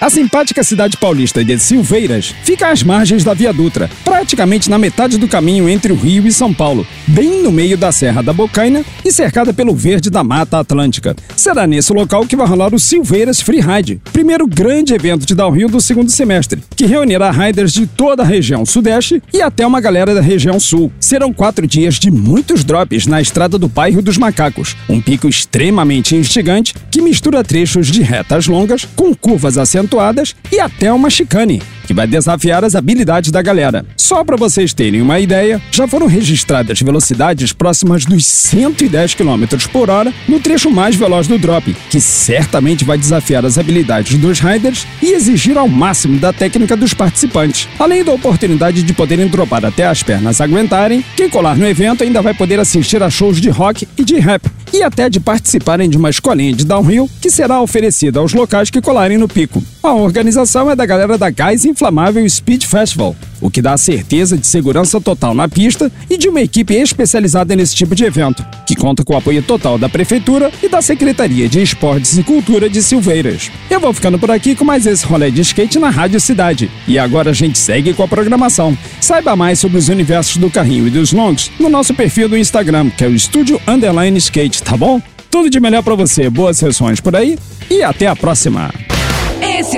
A simpática cidade paulista de Silveiras fica às margens da Via Dutra, praticamente na metade do caminho entre o Rio e São Paulo, bem no meio da Serra da Bocaina e cercada pelo verde da Mata Atlântica. Será nesse local que vai rolar o Silveiras Free Ride, primeiro grande evento de downhill do segundo semestre, que reunirá riders de toda a região sudeste e até uma galera da região sul. Serão quatro dias de muitos drops na estrada do Bairro dos Macacos, um pico extremamente instigante que mistura trechos de retas longas com curvas acentuadas acentuadas e até uma chicane, que vai desafiar as habilidades da galera. Só para vocês terem uma ideia, já foram registradas velocidades próximas dos 110 km por hora no trecho mais veloz do drop, que certamente vai desafiar as habilidades dos riders e exigir ao máximo da técnica dos participantes. Além da oportunidade de poderem dropar até as pernas aguentarem, quem colar no evento ainda vai poder assistir a shows de rock e de rap, e até de participarem de uma escolinha de downhill que será oferecida aos locais que colarem no pico. A organização é da galera da Gás Inflamável Speed Festival, o que dá a certeza de segurança total na pista e de uma equipe especializada nesse tipo de evento, que conta com o apoio total da Prefeitura e da Secretaria de Esportes e Cultura de Silveiras. Eu vou ficando por aqui com mais esse rolê de skate na Rádio Cidade. E agora a gente segue com a programação. Saiba mais sobre os universos do carrinho e dos longs no nosso perfil do Instagram, que é o Estúdio Underline Skate, tá bom? Tudo de melhor para você, boas sessões por aí e até a próxima!